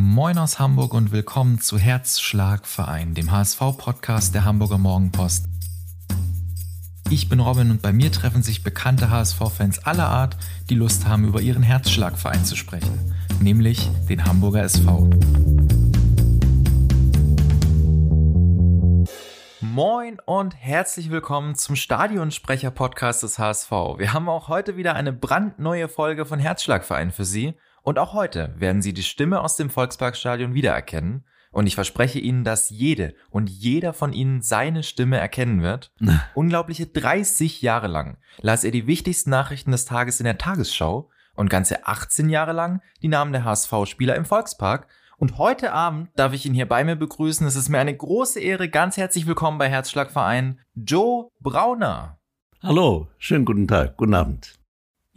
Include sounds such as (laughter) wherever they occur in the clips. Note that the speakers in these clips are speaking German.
Moin aus Hamburg und willkommen zu Herzschlagverein, dem HSV-Podcast der Hamburger Morgenpost. Ich bin Robin und bei mir treffen sich bekannte HSV-Fans aller Art, die Lust haben, über ihren Herzschlagverein zu sprechen, nämlich den Hamburger SV. Moin und herzlich willkommen zum Stadionsprecher-Podcast des HSV. Wir haben auch heute wieder eine brandneue Folge von Herzschlagverein für Sie. Und auch heute werden Sie die Stimme aus dem Volksparkstadion wiedererkennen. Und ich verspreche Ihnen, dass jede und jeder von Ihnen seine Stimme erkennen wird. (laughs) Unglaubliche 30 Jahre lang las er die wichtigsten Nachrichten des Tages in der Tagesschau und ganze 18 Jahre lang die Namen der HSV-Spieler im Volkspark. Und heute Abend darf ich ihn hier bei mir begrüßen. Es ist mir eine große Ehre. Ganz herzlich willkommen bei Herzschlagverein, Joe Brauner. Hallo, schönen guten Tag, guten Abend.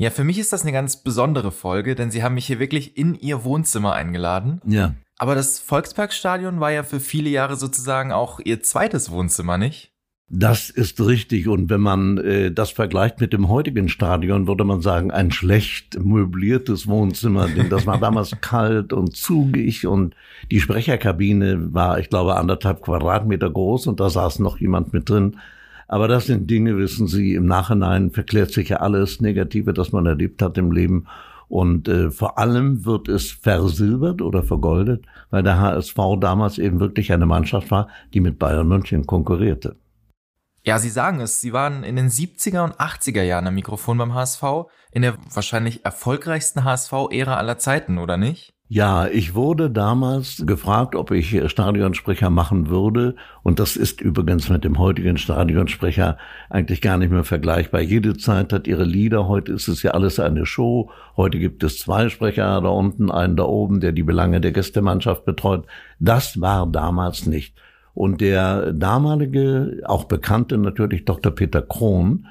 Ja, für mich ist das eine ganz besondere Folge, denn Sie haben mich hier wirklich in Ihr Wohnzimmer eingeladen. Ja. Aber das Volksparkstadion war ja für viele Jahre sozusagen auch Ihr zweites Wohnzimmer, nicht? Das ist richtig. Und wenn man äh, das vergleicht mit dem heutigen Stadion, würde man sagen, ein schlecht möbliertes Wohnzimmer. Denn das war damals (laughs) kalt und zugig und die Sprecherkabine war, ich glaube, anderthalb Quadratmeter groß und da saß noch jemand mit drin. Aber das sind Dinge, wissen Sie, im Nachhinein verklärt sich ja alles Negative, das man erlebt hat im Leben. Und äh, vor allem wird es versilbert oder vergoldet, weil der HSV damals eben wirklich eine Mannschaft war, die mit Bayern München konkurrierte. Ja, Sie sagen es, Sie waren in den 70er und 80er Jahren am Mikrofon beim HSV, in der wahrscheinlich erfolgreichsten HSV-Ära aller Zeiten, oder nicht? Ja, ich wurde damals gefragt, ob ich Stadionsprecher machen würde. Und das ist übrigens mit dem heutigen Stadionsprecher eigentlich gar nicht mehr vergleichbar. Jede Zeit hat ihre Lieder. Heute ist es ja alles eine Show. Heute gibt es zwei Sprecher da unten, einen da oben, der die Belange der Gästemannschaft betreut. Das war damals nicht. Und der damalige, auch bekannte natürlich Dr. Peter Krohn,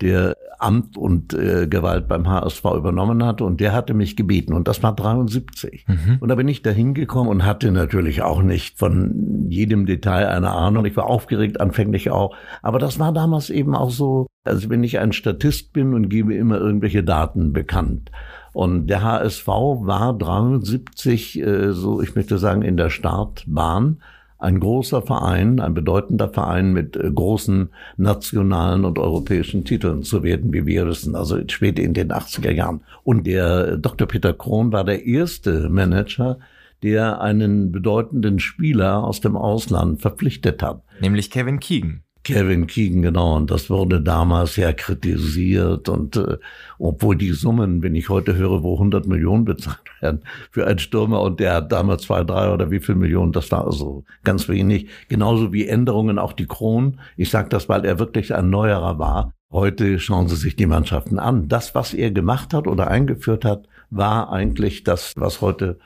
der Amt und äh, Gewalt beim HSV übernommen hatte und der hatte mich gebeten und das war 73. Mhm. Und da bin ich da hingekommen und hatte natürlich auch nicht von jedem Detail eine Ahnung. Ich war aufgeregt, anfänglich auch. Aber das war damals eben auch so, also wenn ich ein Statist bin und gebe immer irgendwelche Daten bekannt. Und der HSV war 73, äh, so ich möchte sagen, in der Startbahn ein großer Verein, ein bedeutender Verein mit äh, großen nationalen und europäischen Titeln zu werden, wie wir wissen, also spät in den 80er Jahren. Und der äh, Dr. Peter Krohn war der erste Manager, der einen bedeutenden Spieler aus dem Ausland verpflichtet hat. Nämlich Kevin Keegan. Kevin Keegan, genau. Und das wurde damals ja kritisiert. Und äh, obwohl die Summen, wenn ich heute höre, wo 100 Millionen bezahlt werden für einen Stürmer und der hat damals zwei, drei oder wie viel Millionen, das war also ganz wenig. Genauso wie Änderungen auch die Kron. Ich sage das, weil er wirklich ein Neuerer war. Heute schauen Sie sich die Mannschaften an. Das, was er gemacht hat oder eingeführt hat, war eigentlich das, was heute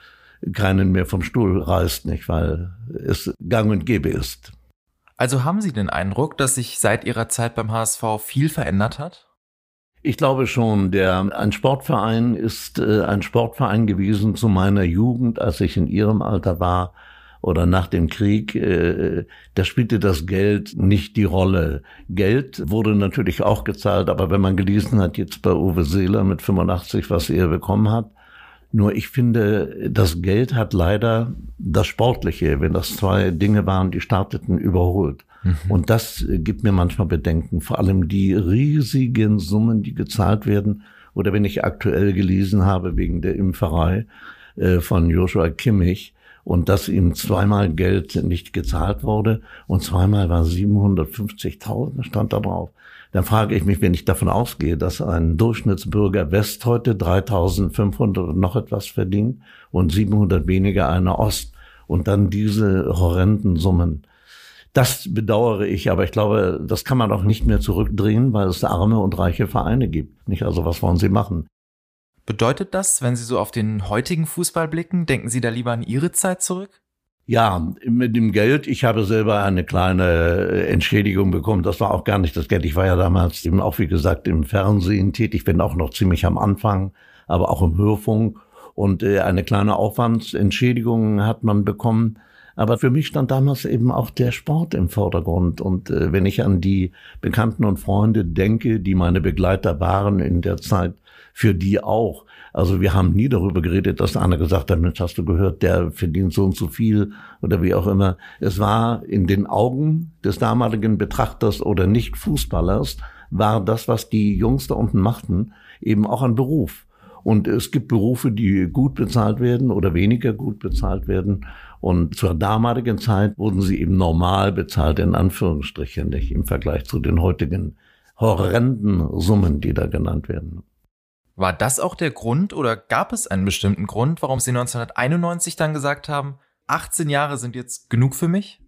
keinen mehr vom Stuhl reißt, nicht, weil es gang und gäbe ist. Also haben Sie den Eindruck, dass sich seit Ihrer Zeit beim HSV viel verändert hat? Ich glaube schon, der ein Sportverein ist äh, ein Sportverein gewesen zu meiner Jugend, als ich in Ihrem Alter war oder nach dem Krieg. Äh, da spielte das Geld nicht die Rolle. Geld wurde natürlich auch gezahlt, aber wenn man gelesen hat jetzt bei Uwe Seeler mit 85, was er bekommen hat, nur ich finde, das Geld hat leider das Sportliche, wenn das zwei Dinge waren, die starteten, überholt. Mhm. Und das gibt mir manchmal Bedenken. Vor allem die riesigen Summen, die gezahlt werden. Oder wenn ich aktuell gelesen habe wegen der Impferei äh, von Joshua Kimmich und dass ihm zweimal Geld nicht gezahlt wurde und zweimal war 750.000 stand da drauf dann frage ich mich, wenn ich davon ausgehe, dass ein Durchschnittsbürger West heute 3.500 und noch etwas verdient und 700 weniger einer Ost und dann diese horrenden Summen. Das bedauere ich, aber ich glaube, das kann man auch nicht mehr zurückdrehen, weil es arme und reiche Vereine gibt. Nicht also, was wollen Sie machen? Bedeutet das, wenn Sie so auf den heutigen Fußball blicken, denken Sie da lieber an Ihre Zeit zurück? Ja, mit dem Geld. Ich habe selber eine kleine äh, Entschädigung bekommen. Das war auch gar nicht das Geld. Ich war ja damals eben auch, wie gesagt, im Fernsehen tätig, bin auch noch ziemlich am Anfang, aber auch im Hörfunk. Und äh, eine kleine Aufwandsentschädigung hat man bekommen. Aber für mich stand damals eben auch der Sport im Vordergrund. Und äh, wenn ich an die Bekannten und Freunde denke, die meine Begleiter waren in der Zeit, für die auch, Also wir haben nie darüber geredet, dass einer gesagt hat, Mensch, hast du gehört, der verdient so und so viel oder wie auch immer. Es war in den Augen des damaligen Betrachters oder Nicht-Fußballers, war das, was die Jungs da unten machten, eben auch ein Beruf. Und es gibt Berufe, die gut bezahlt werden oder weniger gut bezahlt werden. Und zur damaligen Zeit wurden sie eben normal bezahlt, in Anführungsstrichen, nicht im Vergleich zu den heutigen horrenden Summen, die da genannt werden. War das auch der Grund oder gab es einen bestimmten Grund, warum Sie 1991 dann gesagt haben, 18 Jahre sind jetzt genug für mich?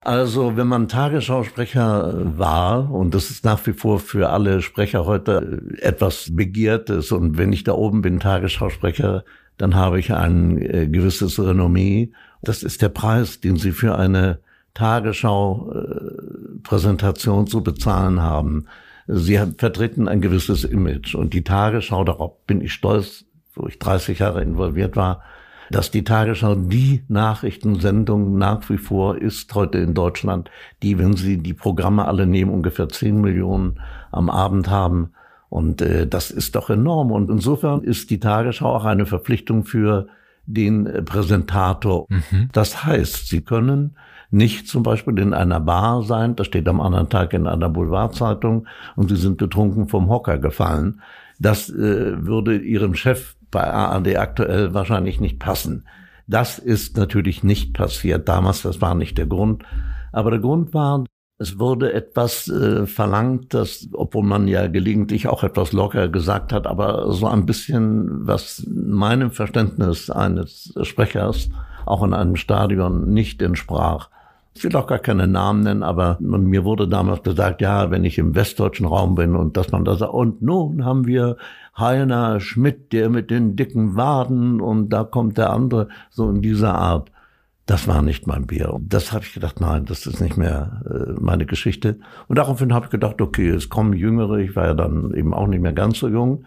Also, wenn man Tagesschausprecher war, und das ist nach wie vor für alle Sprecher heute etwas Begehrtes, und wenn ich da oben bin, Tagesschausprecher, dann habe ich ein äh, gewisses Renommee. Das ist der Preis, den Sie für eine Tagesschau-Präsentation zu bezahlen haben. Sie vertreten ein gewisses Image und die Tagesschau, darauf bin ich stolz, wo ich 30 Jahre involviert war, dass die Tagesschau die Nachrichtensendung nach wie vor ist heute in Deutschland, die, wenn Sie die Programme alle nehmen, ungefähr 10 Millionen am Abend haben. Und äh, das ist doch enorm. Und insofern ist die Tagesschau auch eine Verpflichtung für den äh, Präsentator. Mhm. Das heißt, Sie können nicht zum Beispiel in einer Bar sein, das steht am anderen Tag in einer Boulevardzeitung und sie sind betrunken vom Hocker gefallen. Das äh, würde ihrem Chef bei ARD aktuell wahrscheinlich nicht passen. Das ist natürlich nicht passiert damals, das war nicht der Grund. Aber der Grund war, es wurde etwas äh, verlangt, das, obwohl man ja gelegentlich auch etwas locker gesagt hat, aber so ein bisschen, was meinem Verständnis eines Sprechers auch in einem Stadion nicht entsprach. Ich will auch gar keine Namen nennen, aber mir wurde damals gesagt, ja, wenn ich im westdeutschen Raum bin und dass man da sagt, und nun haben wir Heiner Schmidt, der mit den dicken Waden und da kommt der andere, so in dieser Art. Das war nicht mein Bier. Das habe ich gedacht, nein, das ist nicht mehr äh, meine Geschichte. Und daraufhin habe ich gedacht, okay, es kommen Jüngere, ich war ja dann eben auch nicht mehr ganz so jung.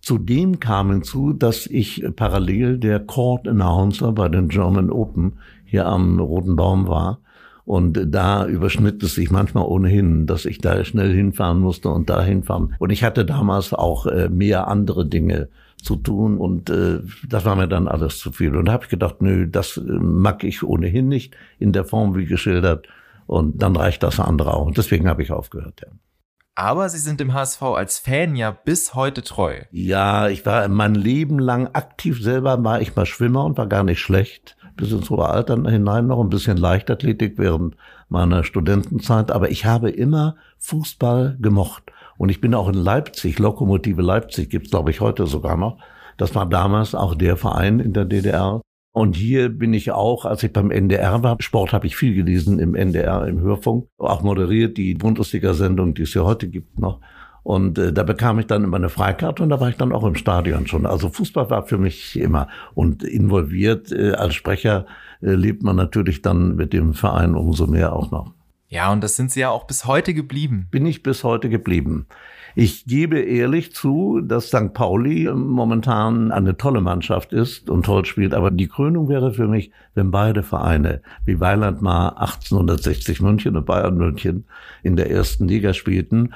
Zudem kam hinzu, dass ich parallel der Court Announcer bei den German Open hier am Roten Baum war und da überschnitt es sich manchmal ohnehin, dass ich da schnell hinfahren musste und da hinfahren. Und ich hatte damals auch äh, mehr andere Dinge zu tun und äh, das war mir dann alles zu viel. Und da habe ich gedacht, nö, das äh, mag ich ohnehin nicht in der Form wie geschildert. Und dann reicht das andere auch. Und deswegen habe ich aufgehört. Ja. Aber Sie sind dem HSV als Fan ja bis heute treu. Ja, ich war mein Leben lang aktiv selber, war ich mal Schwimmer und war gar nicht schlecht bis ins hohe Alter hinein noch ein bisschen Leichtathletik während meiner Studentenzeit. Aber ich habe immer Fußball gemocht. Und ich bin auch in Leipzig, Lokomotive Leipzig gibt's glaube ich heute sogar noch. Das war damals auch der Verein in der DDR. Und hier bin ich auch, als ich beim NDR war, Sport habe ich viel gelesen im NDR, im Hörfunk, auch moderiert die Bundesliga-Sendung, die es ja heute gibt noch. Und äh, da bekam ich dann immer eine Freikarte und da war ich dann auch im Stadion schon. Also Fußball war für mich immer und involviert äh, als Sprecher äh, lebt man natürlich dann mit dem Verein umso mehr auch noch. Ja, und das sind Sie ja auch bis heute geblieben. Bin ich bis heute geblieben. Ich gebe ehrlich zu, dass St. Pauli momentan eine tolle Mannschaft ist und toll spielt, aber die Krönung wäre für mich, wenn beide Vereine wie Weiland mal 1860 München und Bayern München in der ersten Liga spielten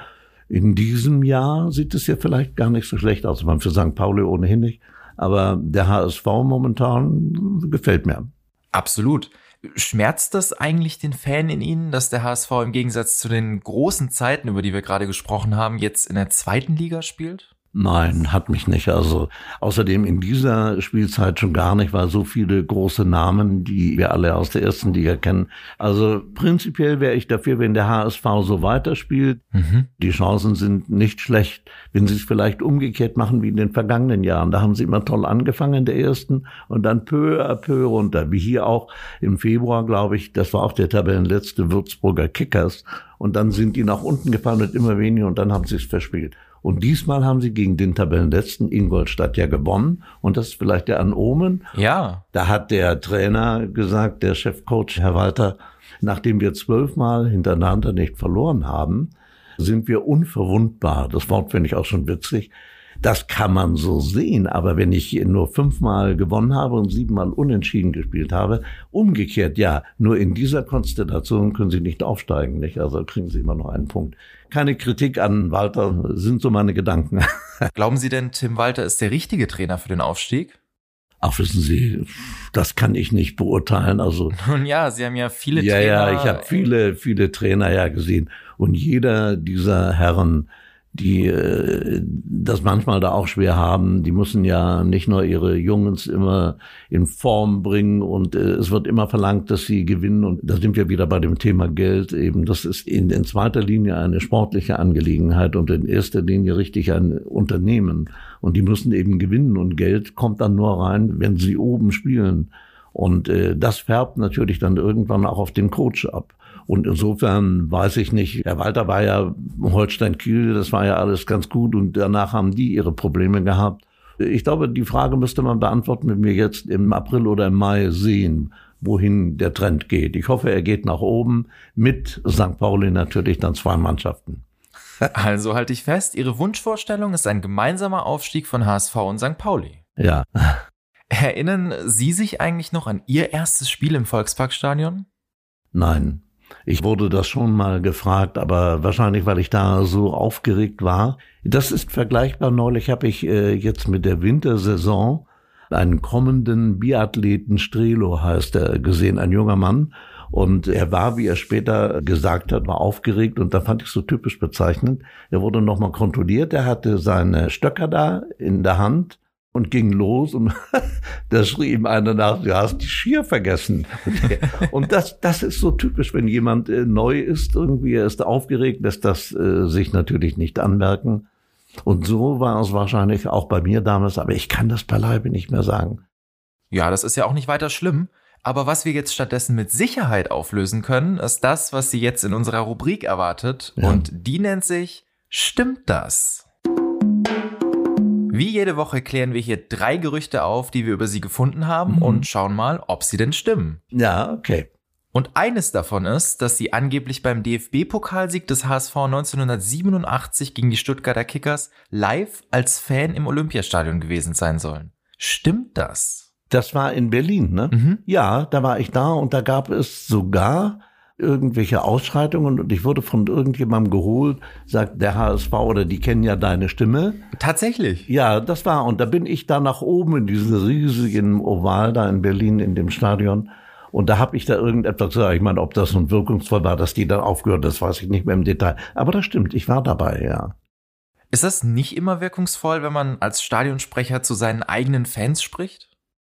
in diesem Jahr sieht es ja vielleicht gar nicht so schlecht aus. Man für St. Pauli ohnehin nicht. Aber der HSV momentan gefällt mir. Absolut. Schmerzt das eigentlich den Fan in Ihnen, dass der HSV im Gegensatz zu den großen Zeiten, über die wir gerade gesprochen haben, jetzt in der zweiten Liga spielt? Nein, hat mich nicht. Also außerdem in dieser Spielzeit schon gar nicht, weil so viele große Namen, die wir alle aus der ersten Liga kennen. Also prinzipiell wäre ich dafür, wenn der HSV so weiterspielt. Mhm. Die Chancen sind nicht schlecht, wenn sie es vielleicht umgekehrt machen wie in den vergangenen Jahren. Da haben sie immer toll angefangen in der ersten und dann peu à peu runter. Wie hier auch im Februar, glaube ich, das war auch der Tabellenletzte Würzburger Kickers. Und dann sind die nach unten gefallen und immer weniger und dann haben sie es verspielt. Und diesmal haben sie gegen den Tabellenletzten Ingolstadt ja gewonnen. Und das ist vielleicht der an Omen. Ja. Da hat der Trainer gesagt, der Chefcoach, Herr Walter, nachdem wir zwölfmal hintereinander nicht verloren haben, sind wir unverwundbar. Das Wort finde ich auch schon witzig. Das kann man so sehen, aber wenn ich nur fünfmal gewonnen habe und siebenmal unentschieden gespielt habe, umgekehrt, ja, nur in dieser Konstellation können Sie nicht aufsteigen, nicht? Also kriegen Sie immer noch einen Punkt. Keine Kritik an Walter, sind so meine Gedanken. (laughs) Glauben Sie denn, Tim Walter ist der richtige Trainer für den Aufstieg? Ach, wissen Sie, das kann ich nicht beurteilen. Also (laughs) nun ja, Sie haben ja viele ja, Trainer. Ja, ja, ich habe viele, viele Trainer ja gesehen und jeder dieser Herren die äh, das manchmal da auch schwer haben. Die müssen ja nicht nur ihre Jungs immer in Form bringen und äh, es wird immer verlangt, dass sie gewinnen. Und da sind wir wieder bei dem Thema Geld eben. Das ist in, in zweiter Linie eine sportliche Angelegenheit und in erster Linie richtig ein Unternehmen. Und die müssen eben gewinnen und Geld kommt dann nur rein, wenn sie oben spielen. Und äh, das färbt natürlich dann irgendwann auch auf den Coach ab. Und insofern weiß ich nicht, Herr Walter war ja Holstein Kiel, das war ja alles ganz gut und danach haben die ihre Probleme gehabt. Ich glaube, die Frage müsste man beantworten, wenn wir jetzt im April oder im Mai sehen, wohin der Trend geht. Ich hoffe, er geht nach oben mit St. Pauli natürlich dann zwei Mannschaften. (laughs) Also halte ich fest, Ihre Wunschvorstellung ist ein gemeinsamer Aufstieg von HSV und St. Pauli. Ja. (laughs) Erinnern Sie sich eigentlich noch an Ihr erstes Spiel im Volksparkstadion? Nein. Ich wurde das schon mal gefragt, aber wahrscheinlich, weil ich da so aufgeregt war. Das ist vergleichbar. Neulich habe ich äh, jetzt mit der Wintersaison einen kommenden Biathleten, Strelo heißt er, gesehen, ein junger Mann. Und er war, wie er später gesagt hat, war aufgeregt und da fand ich so typisch bezeichnend. Er wurde nochmal kontrolliert, er hatte seine Stöcker da in der Hand und ging los und (laughs) da schrie ihm einer nach, du hast die Schier vergessen. (laughs) Und das, das ist so typisch, wenn jemand äh, neu ist, irgendwie er ist aufgeregt, lässt das äh, sich natürlich nicht anmerken. Und so war es wahrscheinlich auch bei mir damals, aber ich kann das beileibe nicht mehr sagen. Ja, das ist ja auch nicht weiter schlimm. Aber was wir jetzt stattdessen mit Sicherheit auflösen können, ist das, was Sie jetzt in unserer Rubrik erwartet. Ja. Und die nennt sich Stimmt das? Wie jede Woche klären wir hier drei Gerüchte auf, die wir über sie gefunden haben mhm. und schauen mal, ob sie denn stimmen. Ja, okay. Und eines davon ist, dass sie angeblich beim DFB-Pokalsieg des HSV 1987 gegen die Stuttgarter Kickers live als Fan im Olympiastadion gewesen sein sollen. Stimmt das? Das war in Berlin, ne? Mhm. Ja, da war ich da und da gab es sogar irgendwelche Ausschreitungen und ich wurde von irgendjemandem geholt, sagt der HSV oder die kennen ja deine Stimme. Tatsächlich? Ja, das war. Und da bin ich da nach oben in diesem riesigen Oval da in Berlin in dem Stadion. Und da habe ich da irgendetwas gesagt. Ich meine, ob das nun wirkungsvoll war, dass die dann aufgehört, das weiß ich nicht mehr im Detail. Aber das stimmt, ich war dabei, ja. Ist das nicht immer wirkungsvoll, wenn man als Stadionsprecher zu seinen eigenen Fans spricht?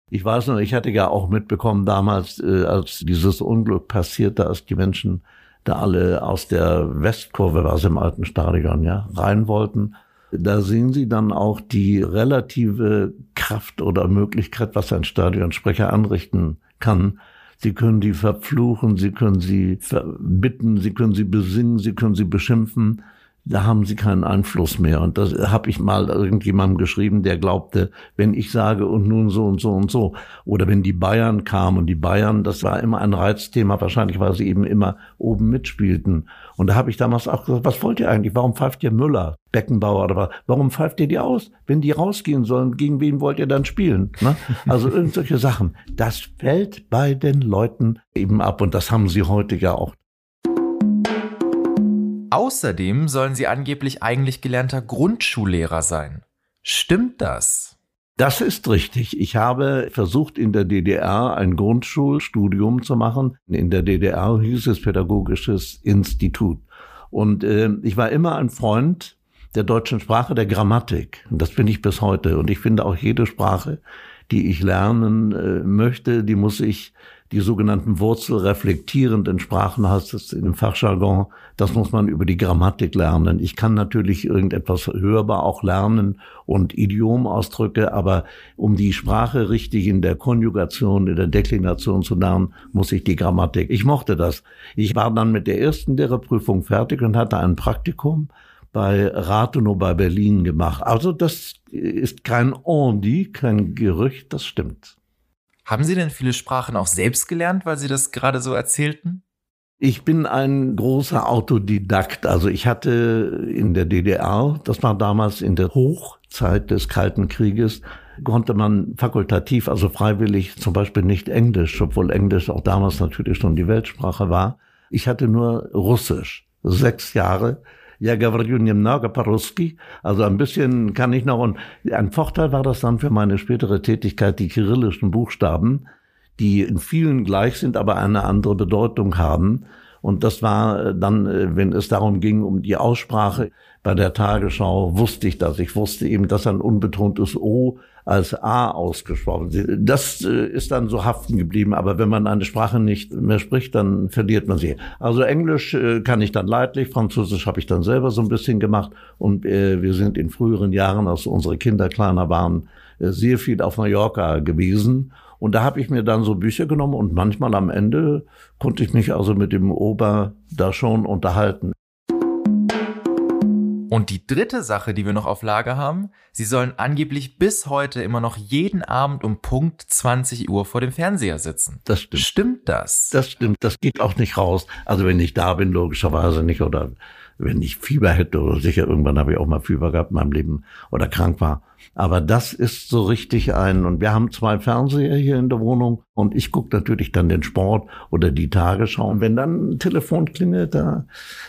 Ich weiß noch, ich hatte ja auch mitbekommen damals, äh, als dieses Unglück passierte, als die Menschen da alle aus der Westkurve, was im alten Stadion, ja, rein wollten. Da sehen Sie dann auch die relative Kraft oder Möglichkeit, was ein Stadionsprecher anrichten kann. Sie können die verfluchen, Sie können sie verbitten, Sie können sie besingen, Sie können sie beschimpfen da haben sie keinen Einfluss mehr. Und das habe ich mal irgendjemandem geschrieben, der glaubte, wenn ich sage und nun so und so und so, oder wenn die Bayern kamen und die Bayern, das war immer ein Reizthema, wahrscheinlich weil sie eben immer oben mitspielten. Und da habe ich damals auch gesagt, was wollt ihr eigentlich? Warum pfeift ihr Müller, Beckenbauer oder was? Warum pfeift ihr die aus? Wenn die rausgehen sollen, gegen wen wollt ihr dann spielen? Ne? Also irgendwelche Sachen. Das fällt bei den Leuten eben ab und das haben sie heute ja auch. Außerdem sollen sie angeblich eigentlich gelernter Grundschullehrer sein. Stimmt das? Das ist richtig. Ich habe versucht, in der DDR ein Grundschulstudium zu machen. In der DDR hieß es Pädagogisches Institut. Und äh, ich war immer ein Freund der deutschen Sprache, der Grammatik. Und das bin ich bis heute. Und ich finde auch jede Sprache, die ich lernen äh, möchte, die muss ich die sogenannten wurzelreflektierenden Sprachen heißt es in dem Fachjargon. Das muss man über die Grammatik lernen. Ich kann natürlich irgendetwas hörbar auch lernen und Idiomausdrücke, aber um die Sprache richtig in der Konjugation, in der Deklination zu lernen, muss ich die Grammatik. Ich mochte das. Ich war dann mit der ersten Lehrerprüfung fertig und hatte ein Praktikum bei Rathenow bei Berlin gemacht. Also das ist kein On dit, kein Gerücht, das stimmt. Haben Sie denn viele Sprachen auch selbst gelernt, weil Sie das gerade so erzählten? Ich bin ein großer Autodidakt. Also ich hatte in der DDR, das war damals in der Hoch Zeit des Kalten Krieges, konnte man fakultativ, also freiwillig zum Beispiel nicht Englisch, obwohl Englisch auch damals natürlich schon die Weltsprache war. Ich hatte nur Russisch. Sechs Jahre. Ja, говорю немного по-русски. Also ein bisschen kann ich noch. Und ein Vorteil war das dann für meine spätere Tätigkeit, die kyrillischen Buchstaben, die in vielen gleich sind, aber eine andere Bedeutung haben. Und das war dann, äh, wenn es darum ging, um die Aussprache bei der Tagesschau, wusste ich das. Ich wusste eben, dass ein unbetontes O als A ausgesprochen. Das äh, ist dann so haften geblieben. Aber wenn man eine Sprache nicht mehr spricht, dann verliert man sie. Also Englisch äh, kann ich dann leidlich, Französisch habe ich dann selber so ein bisschen gemacht. Und äh, wir sind in früheren Jahren, als unsere Kinder kleiner waren, sehr viel auf Mallorca gewesen. Und da habe ich mir dann so Bücher genommen und manchmal am Ende konnte ich mich also mit dem Ober da schon unterhalten. Und die dritte Sache, die wir noch auf Lager haben, sie sollen angeblich bis heute immer noch jeden Abend um Punkt 20 Uhr vor dem Fernseher sitzen. Das stimmt. Stimmt das? Das stimmt. Das geht auch nicht raus. Also wenn ich da bin, logischerweise nicht. Oder wenn ich Fieber hätte oder sicher irgendwann habe ich auch mal Fieber gehabt in meinem Leben oder krank war. Aber das ist so richtig ein, und wir haben zwei Fernseher hier in der Wohnung und ich gucke natürlich dann den Sport oder die Tagesschau. Und wenn dann ein Telefon klingelt, da,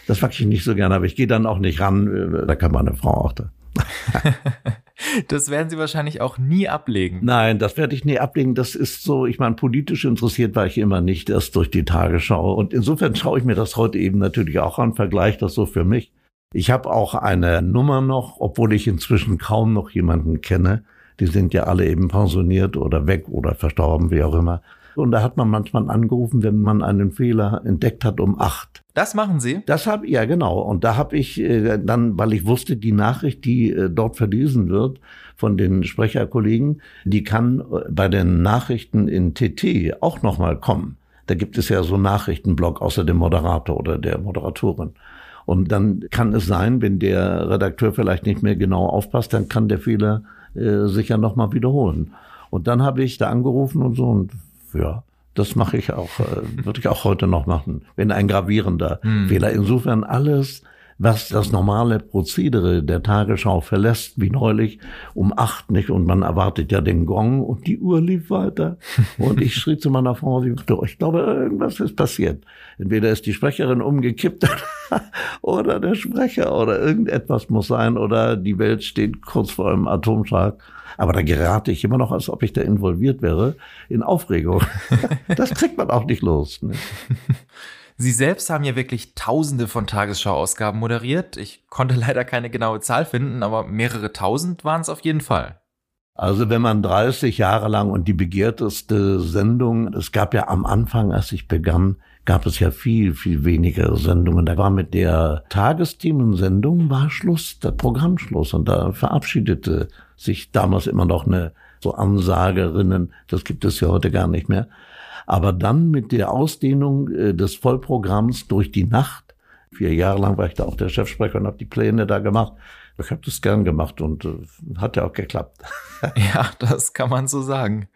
das mag ich nicht so gerne, aber ich gehe dann auch nicht ran, da kann meine Frau auch da. (laughs) das werden Sie wahrscheinlich auch nie ablegen. Nein, das werde ich nie ablegen. Das ist so, ich meine, politisch interessiert war ich immer nicht, erst durch die Tagesschau. Und insofern schaue ich mir das heute eben natürlich auch an, vergleiche das so für mich. Ich habe auch eine Nummer noch, obwohl ich inzwischen kaum noch jemanden kenne. Die sind ja alle eben pensioniert oder weg oder verstorben, wie auch immer. Und da hat man manchmal angerufen, wenn man einen Fehler entdeckt hat um acht. Das machen Sie? Das habe ja genau. Und da habe ich äh, dann, weil ich wusste, die Nachricht, die äh, dort verlesen wird von den Sprecherkollegen, die kann äh, bei den Nachrichten in TT auch nochmal kommen. Da gibt es ja so einen Nachrichtenblock außer dem Moderator oder der Moderatorin. Und dann kann es sein, wenn der Redakteur vielleicht nicht mehr genau aufpasst, dann kann der Fehler äh, sich ja nochmal wiederholen. Und dann habe ich da angerufen und so und ja, das mache ich auch, äh, würde ich auch heute noch machen, wenn ein gravierender hm. Fehler. Insofern alles was das normale Prozedere der Tagesschau verlässt, wie neulich um acht nicht und man erwartet ja den Gong und die Uhr lief weiter. (laughs) Und ich schrie zu meiner Frau, ich glaube, irgendwas ist passiert. Entweder ist die Sprecherin umgekippt (laughs) oder der Sprecher oder irgendetwas muss sein oder die Welt steht kurz vor einem Atomschlag. Aber da gerate ich immer noch, als ob ich da involviert wäre, in Aufregung. (laughs) Das kriegt man auch nicht los. Ne? Sie selbst haben ja wirklich tausende von Tagesschau-Ausgaben moderiert. Ich konnte (laughs) leider keine genaue Zahl finden, aber mehrere tausend waren es auf jeden Fall. Also wenn man 30 Jahre lang und die begehrteste Sendung, es gab ja am Anfang, als ich begann, gab es ja viel, viel weniger Sendungen. Da war mit der Tagesthemensendung war Schluss, der Programmschluss und da verabschiedete sich damals immer noch eine so Ansagerinnen, das gibt es ja heute gar nicht mehr, aber dann mit der Ausdehnung äh, des Vollprogramms durch die Nacht, vier Jahre lang war ich da auch der Chefsprecher und habe die Pläne da gemacht. Ich habe das gern gemacht und äh, hat ja auch geklappt. (laughs) ja, das kann man so sagen.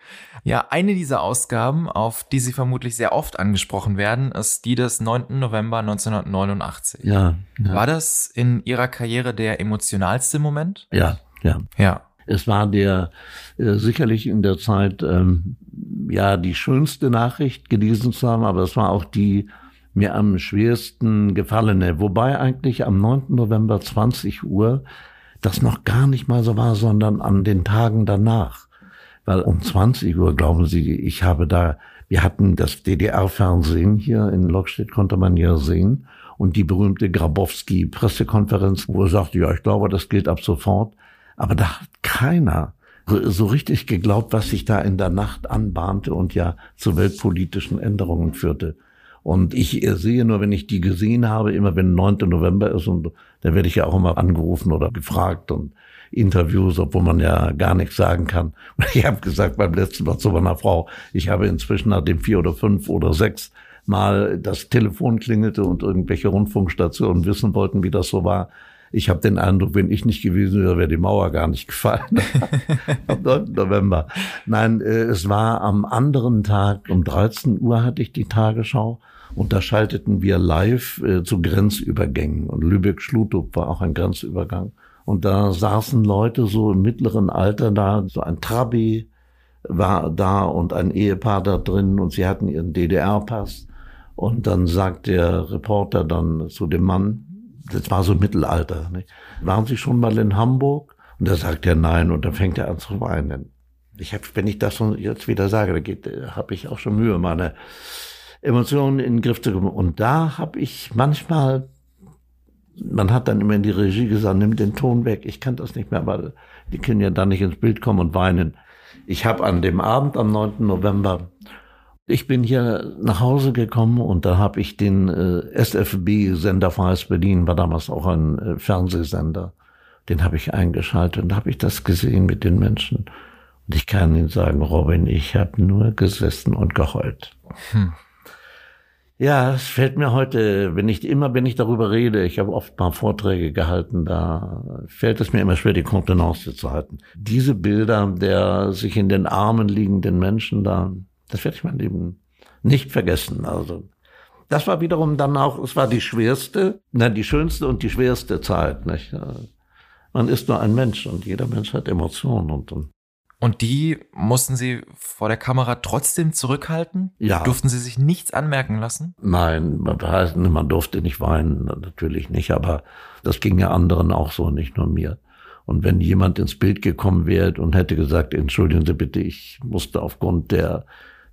Ja, eine dieser Ausgaben, auf die Sie vermutlich sehr oft angesprochen werden, ist die des 9. November 1989. Ja, ja. War das in Ihrer Karriere der emotionalste Moment? Ja, ja. Ja. Es war der äh, sicherlich in der Zeit ähm, ja die schönste Nachricht gelesen zu haben, aber es war auch die mir am schwersten gefallene. Wobei eigentlich am 9. November 20 Uhr das noch gar nicht mal so war, sondern an den Tagen danach. Weil um 20 Uhr, glauben Sie, ich habe da, wir hatten das DDR-Fernsehen hier in Lockstedt, konnte man ja sehen. Und die berühmte Grabowski-Pressekonferenz, wo er sagte, ja, ich glaube, das gilt ab sofort. Aber da hat keiner so richtig geglaubt, was sich da in der Nacht anbahnte und ja zu weltpolitischen Änderungen führte. Und ich sehe nur, wenn ich die gesehen habe, immer wenn 9. November ist und da werde ich ja auch immer angerufen oder gefragt und Interviews, obwohl man ja gar nichts sagen kann. (laughs) Ich habe gesagt beim letzten Mal zu meiner Frau, ich habe inzwischen nach dem vier oder fünf oder sechs Mal das Telefon klingelte und irgendwelche Rundfunkstationen wissen wollten, wie das so war, ich habe den Eindruck, wenn ich nicht gewesen wäre, wäre die Mauer gar nicht gefallen. (laughs) am 9. November. Nein, äh, es war am anderen Tag, um 13 Uhr hatte ich die Tagesschau. Und da schalteten wir live äh, zu Grenzübergängen. Und Lübeck-Schlutup war auch ein Grenzübergang. Und da saßen Leute so im mittleren Alter da, so ein Trabi war da und ein Ehepaar da drin und sie hatten ihren DDR-Pass. Und dann sagt der Reporter dann zu dem Mann, das war so Mittelalter, nicht? waren Sie schon mal in Hamburg? Und da sagt er nein und dann fängt er an zu weinen. Ich hab, wenn ich das jetzt wieder sage, da geht, habe ich auch schon Mühe, meine Emotionen in den Griff zu bekommen. Und da habe ich manchmal, man hat dann immer in die Regie gesagt, nimm den Ton weg. Ich kann das nicht mehr, weil die können ja dann nicht ins Bild kommen und weinen. Ich habe an dem Abend am 9. November ich bin hier nach Hause gekommen und da habe ich den äh, SFB-Sender Freies Berlin, war damals auch ein äh, Fernsehsender, den habe ich eingeschaltet und da habe ich das gesehen mit den Menschen. Und ich kann Ihnen sagen, Robin, ich habe nur gesessen und geheult. Hm. Ja, es fällt mir heute, wenn ich immer, wenn ich darüber rede, ich habe oft mal Vorträge gehalten, da fällt es mir immer schwer, die Kontenance zu halten. Diese Bilder der sich in den Armen liegenden Menschen da, das werde ich mein Leben nicht vergessen. Also das war wiederum dann auch, es war die schwerste, nein, die schönste und die schwerste Zeit. Nicht? Man ist nur ein Mensch und jeder Mensch hat Emotionen und, und und die mussten Sie vor der Kamera trotzdem zurückhalten? Ja. Durften Sie sich nichts anmerken lassen? Nein, man durfte nicht weinen, natürlich nicht, aber das ging ja anderen auch so, nicht nur mir. Und wenn jemand ins Bild gekommen wäre und hätte gesagt, entschuldigen Sie bitte, ich musste aufgrund der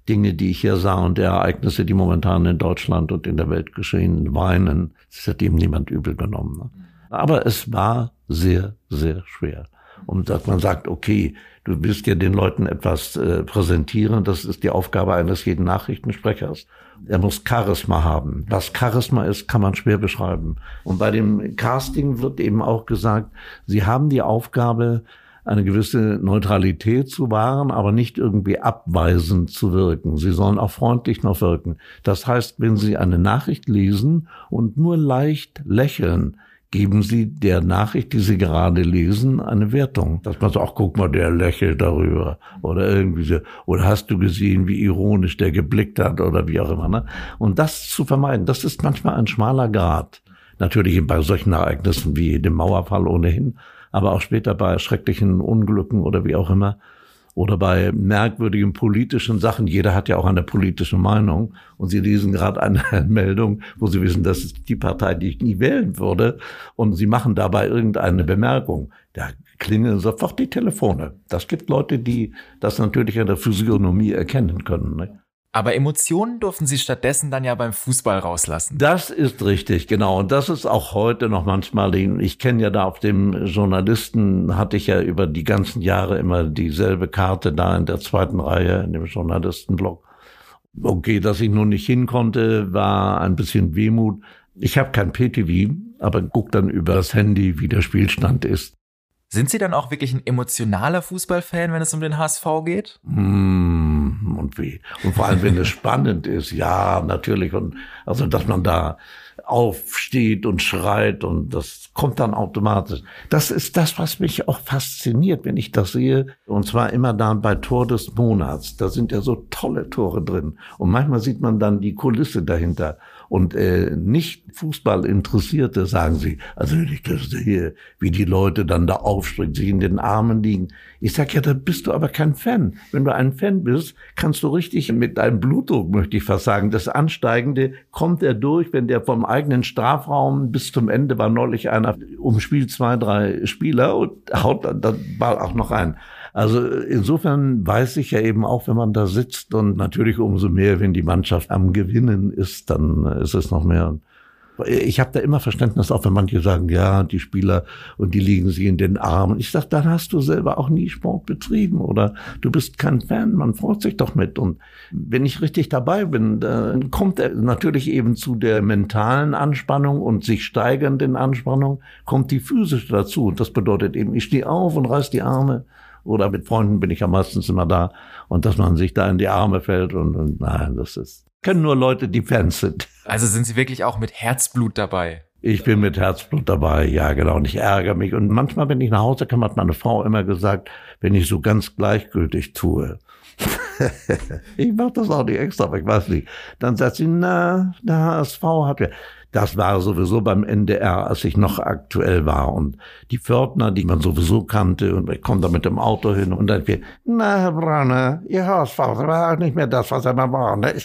Dinge, die ich hier sah und der Ereignisse, die momentan in Deutschland und in der Welt geschehen, weinen. Das hat ihm niemand übel genommen. Ne? Aber es war sehr, sehr schwer. Und dass man sagt, okay, du willst ja den Leuten etwas äh, präsentieren, das ist die Aufgabe eines jeden Nachrichtensprechers. Er muss Charisma haben. Was Charisma ist, kann man schwer beschreiben. Und bei dem Casting wird eben auch gesagt, sie haben die Aufgabe, eine gewisse Neutralität zu wahren, aber nicht irgendwie abweisend zu wirken. Sie sollen auch freundlich noch wirken. Das heißt, wenn Sie eine Nachricht lesen und nur leicht lächeln, geben Sie der Nachricht, die Sie gerade lesen, eine Wertung. Dass man sagt, ach, guck mal, der lächelt darüber. Oder irgendwie so. Oder hast du gesehen, wie ironisch der geblickt hat oder wie auch immer. Ne? Und das zu vermeiden, das ist manchmal ein schmaler Grad. Natürlich bei solchen Ereignissen wie dem Mauerfall ohnehin aber auch später bei schrecklichen Unglücken oder wie auch immer oder bei merkwürdigen politischen Sachen. Jeder hat ja auch eine politische Meinung und Sie lesen gerade eine (laughs) Meldung, wo Sie wissen, das ist die Partei, die ich nie wählen würde und Sie machen dabei irgendeine Bemerkung. Da klingeln sofort die Telefone. Das gibt Leute, die das natürlich an der Physiognomie erkennen können. Ne? Aber Emotionen durften sie stattdessen dann ja beim Fußball rauslassen. Das ist richtig, genau. Und das ist auch heute noch manchmal, ich kenne ja da auf dem Journalisten, hatte ich ja über die ganzen Jahre immer dieselbe Karte da in der zweiten Reihe, in dem Journalistenblock. Okay, dass ich nun nicht hin konnte, war ein bisschen Wehmut. Ich habe kein PTV, aber guck dann über das Handy, wie der Spielstand ist. Sind Sie dann auch wirklich ein emotionaler Fußballfan, wenn es um den HSV geht? Mm, und wie? Und vor allem, wenn es spannend ist, ja, natürlich. Und also, dass man da aufsteht und schreit und das kommt dann automatisch. Das ist das, was mich auch fasziniert, wenn ich das sehe. Und zwar immer dann bei Tor des Monats. Da sind ja so tolle Tore drin. Und manchmal sieht man dann die Kulisse dahinter. Und äh, nicht Fußball interessierte sagen sie, also wenn ich das sehe, wie die Leute dann da aufspringen, sich in den Armen liegen. Ich sag ja, da bist du aber kein Fan. Wenn du ein Fan bist, kannst du richtig mit deinem Blutdruck, möchte ich fast sagen, das Ansteigende kommt er durch, wenn der vom eigenen Strafraum bis zum Ende war neulich einer umspielt zwei, drei Spieler und haut dann, dann Ball auch noch ein. Also insofern weiß ich ja eben auch, wenn man da sitzt und natürlich umso mehr, wenn die Mannschaft am Gewinnen ist, dann ist es noch mehr. Ich habe da immer Verständnis, auch wenn manche sagen, ja, die Spieler und die liegen sie in den Armen. Ich sage, dann hast du selber auch nie Sport betrieben oder du bist kein Fan, man freut sich doch mit. Und wenn ich richtig dabei bin, dann kommt natürlich eben zu der mentalen Anspannung und sich steigernden Anspannung, kommt die physische dazu. Und das bedeutet eben, ich stehe auf und reiß die Arme oder mit Freunden bin ich ja meistens immer da und dass man sich da in die Arme fällt und, und nein, das ist, können nur Leute, die Fans sind. Also sind Sie wirklich auch mit Herzblut dabei? Ich bin mit Herzblut dabei, ja genau, und ich ärgere mich. Und manchmal, wenn ich nach Hause komme, hat meine Frau immer gesagt, wenn ich so ganz gleichgültig tue, (laughs) ich mache das auch nicht extra, aber ich weiß nicht. Dann sagt sie, na, der HSV hat ja. Das war sowieso beim NDR, als ich noch aktuell war. Und die Pförtner, die man sowieso kannte, und ich komme da mit dem Auto hin und dann wir, na, Herr Brauner, Ihr Hausvater war nicht mehr das, was er mal war, ne? (laughs)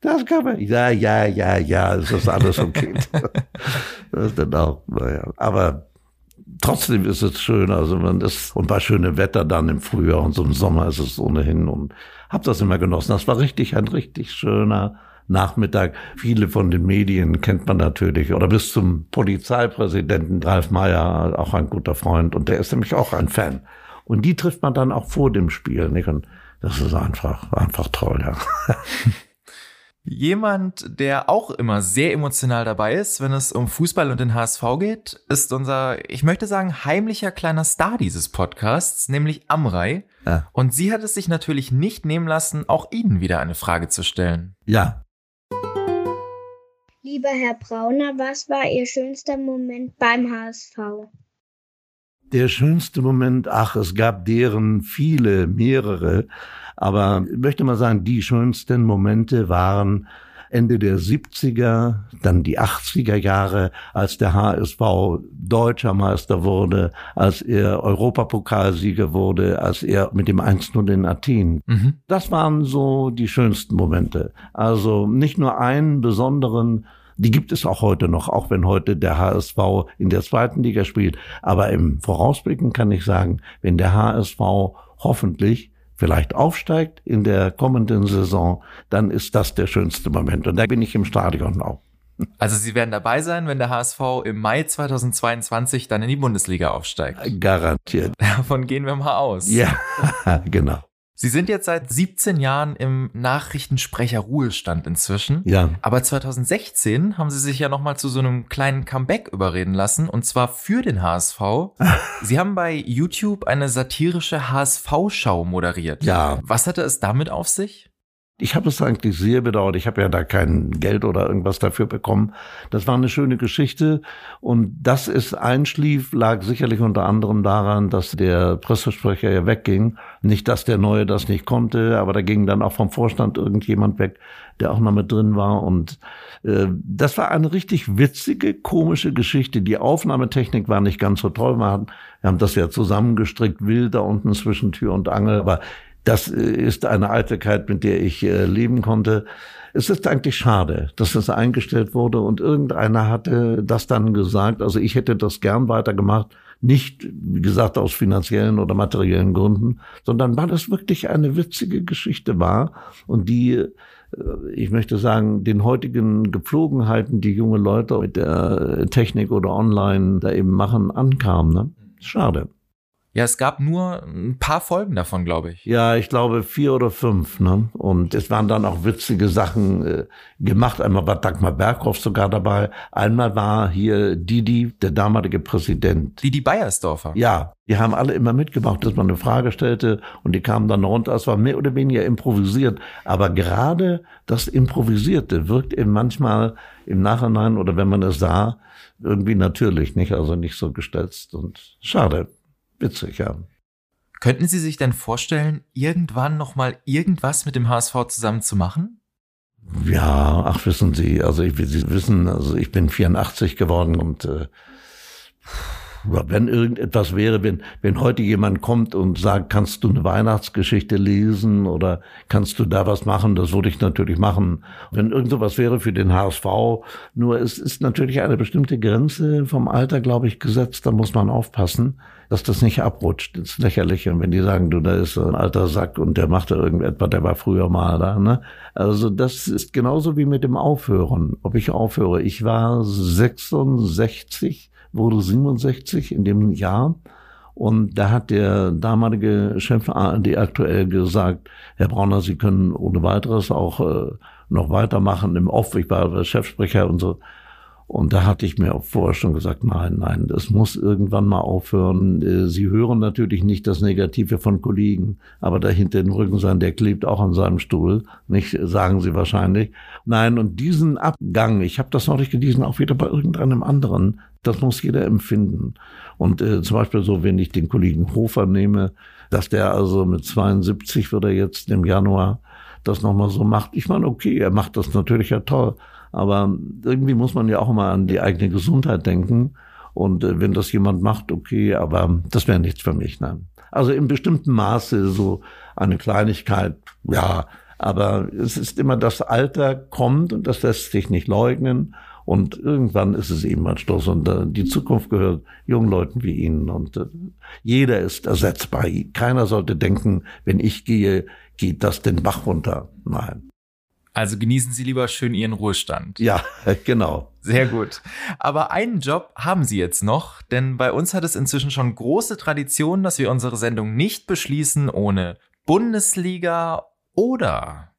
Das kann man, ja, ja, ja, ja, es ist alles okay. (laughs) das ist dann auch, naja. Aber trotzdem ist es schön, also man ist, und bei schönem Wetter dann im Frühjahr und so im Sommer ist es ohnehin und hab das immer genossen. Das war richtig, ein richtig schöner, Nachmittag. Viele von den Medien kennt man natürlich oder bis zum Polizeipräsidenten Ralf Meyer, auch ein guter Freund und der ist nämlich auch ein Fan. Und die trifft man dann auch vor dem Spiel. Nicht? Und das ist einfach, einfach toll, ja. (laughs) Jemand, der auch immer sehr emotional dabei ist, wenn es um Fußball und den HSV geht, ist unser, ich möchte sagen, heimlicher kleiner Star dieses Podcasts, nämlich Amrei. Ja. Und sie hat es sich natürlich nicht nehmen lassen, auch Ihnen wieder eine Frage zu stellen. Ja, Lieber Herr Brauner, was war Ihr schönster Moment beim HSV? Der schönste Moment, ach, es gab deren viele, mehrere, aber ich möchte mal sagen, die schönsten Momente waren Ende der 70er, dann die 80er Jahre, als der HSV deutscher Meister wurde, als er Europapokalsieger wurde, als er mit dem 1-0 in Athen. Mhm. Das waren so die schönsten Momente. Also nicht nur einen besonderen die gibt es auch heute noch, auch wenn heute der HSV in der zweiten Liga spielt. Aber im Vorausblicken kann ich sagen, wenn der HSV hoffentlich vielleicht aufsteigt in der kommenden Saison, dann ist das der schönste Moment. Und da bin ich im Stadion auch. Also Sie werden dabei sein, wenn der HSV im Mai 2022 dann in die Bundesliga aufsteigt. Garantiert. (laughs) Davon gehen wir mal aus. Ja, (laughs) genau. Sie sind jetzt seit 17 Jahren im Nachrichtensprecher Ruhestand inzwischen. Ja. Aber 2016 haben Sie sich ja nochmal zu so einem kleinen Comeback überreden lassen und zwar für den HSV. (laughs) Sie haben bei YouTube eine satirische HSV-Schau moderiert. Ja. Was hatte es damit auf sich? Ich habe es eigentlich sehr bedauert. Ich habe ja da kein Geld oder irgendwas dafür bekommen. Das war eine schöne Geschichte. Und dass es einschlief, lag sicherlich unter anderem daran, dass der Pressesprecher ja wegging. Nicht, dass der Neue das nicht konnte, aber da ging dann auch vom Vorstand irgendjemand weg, der auch noch mit drin war. Und äh, das war eine richtig witzige, komische Geschichte. Die Aufnahmetechnik war nicht ganz so toll. Wir haben, das ja zusammengestrickt, wild da unten zwischen Tür und Angel. Aber das äh, ist eine Eitelkeit, mit der ich äh, leben konnte. Es ist eigentlich schade, dass das eingestellt wurde und irgendeiner hatte das dann gesagt. Also ich hätte das gern weitergemacht. Nicht, wie gesagt, aus finanziellen oder materiellen Gründen, sondern weil das wirklich eine witzige Geschichte war und die äh, ich möchte sagen, den heutigen Gepflogenheiten, die junge Leute mit der Technik oder online da eben machen, ankam. Ne? Schade. Ja, es gab nur ein paar Folgen davon, glaube ich. Ja, ich glaube vier oder fünf. Ne? Und es waren dann auch witzige Sachen äh, gemacht. Einmal war Dagmar Berghoff sogar dabei. Einmal war hier Didi, der damalige Präsident. Didi Beiersdorfer. Ja, die haben alle immer mitgemacht, dass man eine Frage stellte und die kamen dann runter. Es war mehr oder weniger improvisiert. Aber gerade das Improvisierte wirkt eben manchmal im Nachhinein oder wenn man es sah, irgendwie natürlich, nicht? Also nicht so gestelzt und schade witzig, ja. Könnten Sie sich denn vorstellen, irgendwann nochmal irgendwas mit dem HSV zusammen zu machen? Ja, ach wissen Sie, also ich, Sie wissen, also ich bin 84 geworden und äh, wenn irgendetwas wäre, wenn, wenn heute jemand kommt und sagt, kannst du eine Weihnachtsgeschichte lesen oder kannst du da was machen, das würde ich natürlich machen. Wenn irgend sowas wäre für den HSV, nur es ist natürlich eine bestimmte Grenze vom Alter, glaube ich, gesetzt, da muss man aufpassen, dass das nicht abrutscht ins Lächerliche. Und wenn die sagen, du, da ist ein alter Sack und der macht da irgendetwas, der war früher mal da, ne? Also das ist genauso wie mit dem Aufhören. Ob ich aufhöre. Ich war 66 wurde 67 in dem Jahr. Und da hat der damalige Chef ARD aktuell gesagt, Herr Brauner, Sie können ohne weiteres auch äh, noch weitermachen im Off. Ich war Chefsprecher und so. Und da hatte ich mir auch vorher schon gesagt, nein, nein, das muss irgendwann mal aufhören. Äh, Sie hören natürlich nicht das Negative von Kollegen, aber dahinter den Rücken sein, der klebt auch an seinem Stuhl, nicht, sagen Sie wahrscheinlich. Nein, und diesen Abgang, ich habe das neulich gelesen, auch wieder bei irgendeinem anderen, das muss jeder empfinden. Und äh, zum Beispiel so, wenn ich den Kollegen Hofer nehme, dass der also mit 72 wird er jetzt im Januar das nochmal so macht. Ich meine, okay, er macht das natürlich ja toll. Aber irgendwie muss man ja auch mal an die eigene Gesundheit denken. Und äh, wenn das jemand macht, okay, aber das wäre nichts für mich. Nein. Also in bestimmtem Maße so eine Kleinigkeit, ja, aber es ist immer das Alter kommt und das lässt sich nicht leugnen. Und irgendwann ist es eben ein Stoß. Und äh, die Zukunft gehört jungen Leuten wie Ihnen. Und äh, jeder ist ersetzbar. Keiner sollte denken, wenn ich gehe, geht das den Bach runter. Nein. Also genießen Sie lieber schön Ihren Ruhestand. Ja, (laughs) genau. Sehr gut. Aber einen Job haben Sie jetzt noch, denn bei uns hat es inzwischen schon große Tradition, dass wir unsere Sendung nicht beschließen ohne Bundesliga oder.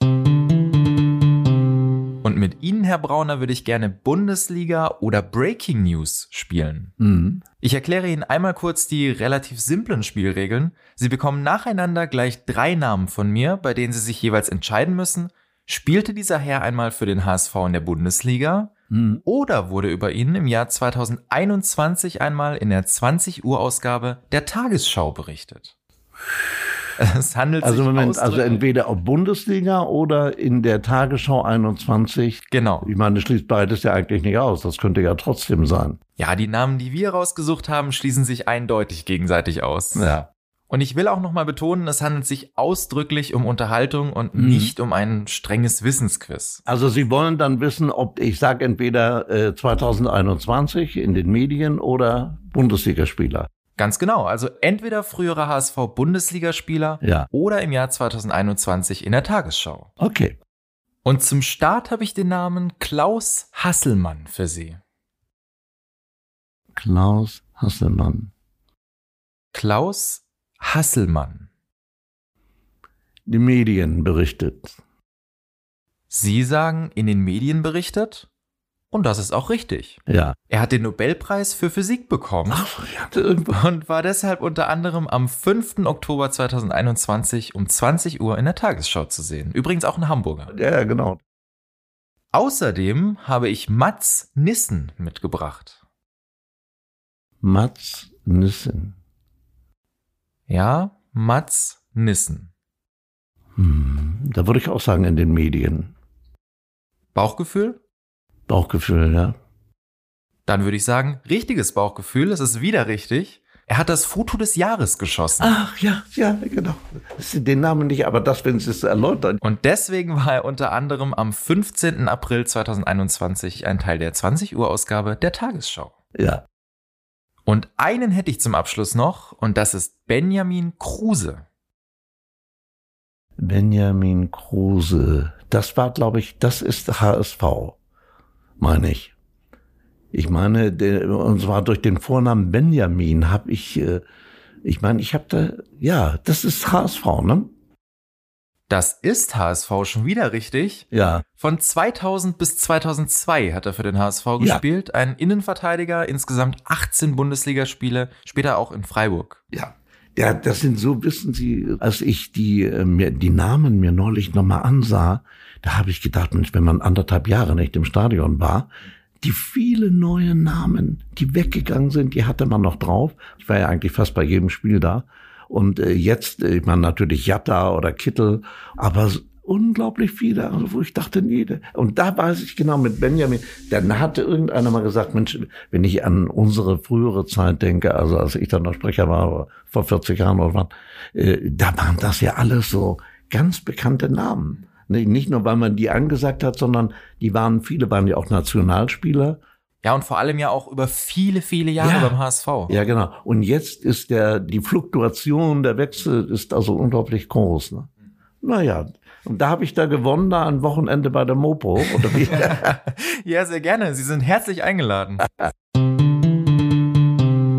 Und mit Ihnen, Herr Brauner, würde ich gerne Bundesliga oder Breaking News spielen. Mhm. Ich erkläre Ihnen einmal kurz die relativ simplen Spielregeln. Sie bekommen nacheinander gleich drei Namen von mir, bei denen Sie sich jeweils entscheiden müssen, Spielte dieser Herr einmal für den HSV in der Bundesliga? Hm. Oder wurde über ihn im Jahr 2021 einmal in der 20 Uhr Ausgabe der Tagesschau berichtet? (laughs) Es handelt also sich Moment, also entweder auf Bundesliga oder in der Tagesschau 21. Genau. Ich meine, das schließt beides ja eigentlich nicht aus. Das könnte ja trotzdem sein. Ja, die Namen, die wir rausgesucht haben, schließen sich eindeutig gegenseitig aus. Ja. Und ich will auch nochmal betonen, es handelt sich ausdrücklich um Unterhaltung und Mhm. nicht um ein strenges Wissensquiz. Also Sie wollen dann wissen, ob ich sage entweder äh, 2021 in den Medien oder Bundesligaspieler. Ganz genau. Also entweder frühere HSV-Bundesligaspieler Ja. oder im Jahr 2021 in der Tagesschau. Okay. Und zum Start habe ich den Namen Klaus Hasselmann für Sie. Klaus Hasselmann. Klaus Hasselmann. Die Medien berichtet. Sie sagen, in den Medien berichtet? Und das ist auch richtig. Ja. Er hat den Nobelpreis für Physik bekommen Ach, irgendwo. und war deshalb unter anderem am 5. Oktober 2021 um 20 Uhr in der Tagesschau zu sehen. Übrigens auch in Hamburger. Ja, ja, genau. Außerdem habe ich Mats Nissen mitgebracht. Mats Nissen. Ja, Mats Nissen. Hm, da würde ich auch sagen, in den Medien. Bauchgefühl? Bauchgefühl, ja. Dann würde ich sagen, richtiges Bauchgefühl, es ist wieder richtig. Er hat das Foto des Jahres geschossen. Ach ja, ja, genau. Den Namen nicht, aber das, wenn Sie es erläutern. Und deswegen war er unter anderem am 15. April 2021 ein Teil der 20 Uhr Ausgabe der Tagesschau. Ja. Und einen hätte ich zum Abschluss noch, und das ist Benjamin Kruse. Benjamin Kruse. Das war, glaube ich, das ist HSV, meine ich. Ich meine, und zwar durch den Vornamen Benjamin habe ich, äh, ich meine, ich habe da, ja, das ist HSV, ne? Das ist HSV schon wieder richtig. Ja, Von 2000 bis 2002 hat er für den HSV Ja. gespielt. Ein Innenverteidiger, insgesamt 18 Bundesligaspiele, später auch in Freiburg. ja. Ja, das sind so, wissen Sie, als ich die, äh, mir, die Namen mir neulich nochmal ansah, da habe ich gedacht, Mensch, wenn man anderthalb Jahre nicht im Stadion war, die vielen neuen Namen, die weggegangen sind, die hatte man noch drauf. Ich war ja eigentlich fast bei jedem Spiel da. Und äh, jetzt, äh, ich meine natürlich Jatta oder Kittel, aber unglaublich viele, also wo ich dachte, nee. Und da weiß ich genau mit Benjamin, dann hatte irgendeiner mal gesagt, Mensch, wenn ich an unsere frühere Zeit denke, also als ich dann noch Sprecher war, vor 40 Jahren oder was, äh, da waren das ja alles so ganz bekannte Namen. Nicht nur, weil man die angesagt hat, sondern die waren, viele waren ja auch Nationalspieler. Ja, und vor allem ja auch über viele, viele Jahre Ja. beim HSV. Ja, genau. Und jetzt ist der, die Fluktuation, der Wechsel ist also unglaublich groß. Ne? Naja, und da habe ich da gewonnen, da ein Wochenende bei der Mopo. Oder wie? (laughs) Ja, sehr gerne. Sie sind herzlich eingeladen.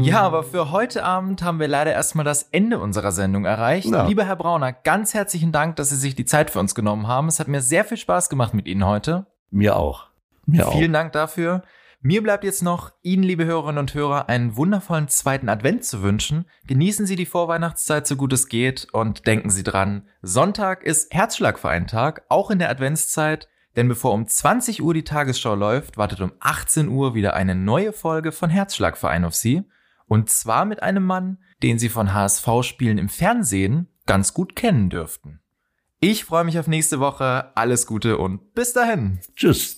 Ja, aber für heute Abend haben wir leider erstmal das Ende unserer Sendung erreicht. Ja. Lieber Herr Brauner, ganz herzlichen Dank, dass Sie sich die Zeit für uns genommen haben. Es hat mir sehr viel Spaß gemacht mit Ihnen heute. Mir auch. Mir auch. Vielen Dank dafür. Mir bleibt jetzt noch, Ihnen, liebe Hörerinnen und Hörer, einen wundervollen zweiten Advent zu wünschen. Genießen Sie die Vorweihnachtszeit so gut es geht und denken Sie dran, Sonntag ist Herzschlagvereintag, auch in der Adventszeit, denn bevor um 20 Uhr die Tagesschau läuft, wartet um 18 Uhr wieder eine neue Folge von Herzschlagverein auf Sie. Und zwar mit einem Mann, den Sie von HSV-Spielen im Fernsehen ganz gut kennen dürften. Ich freue mich auf nächste Woche, alles Gute und bis dahin. Tschüss.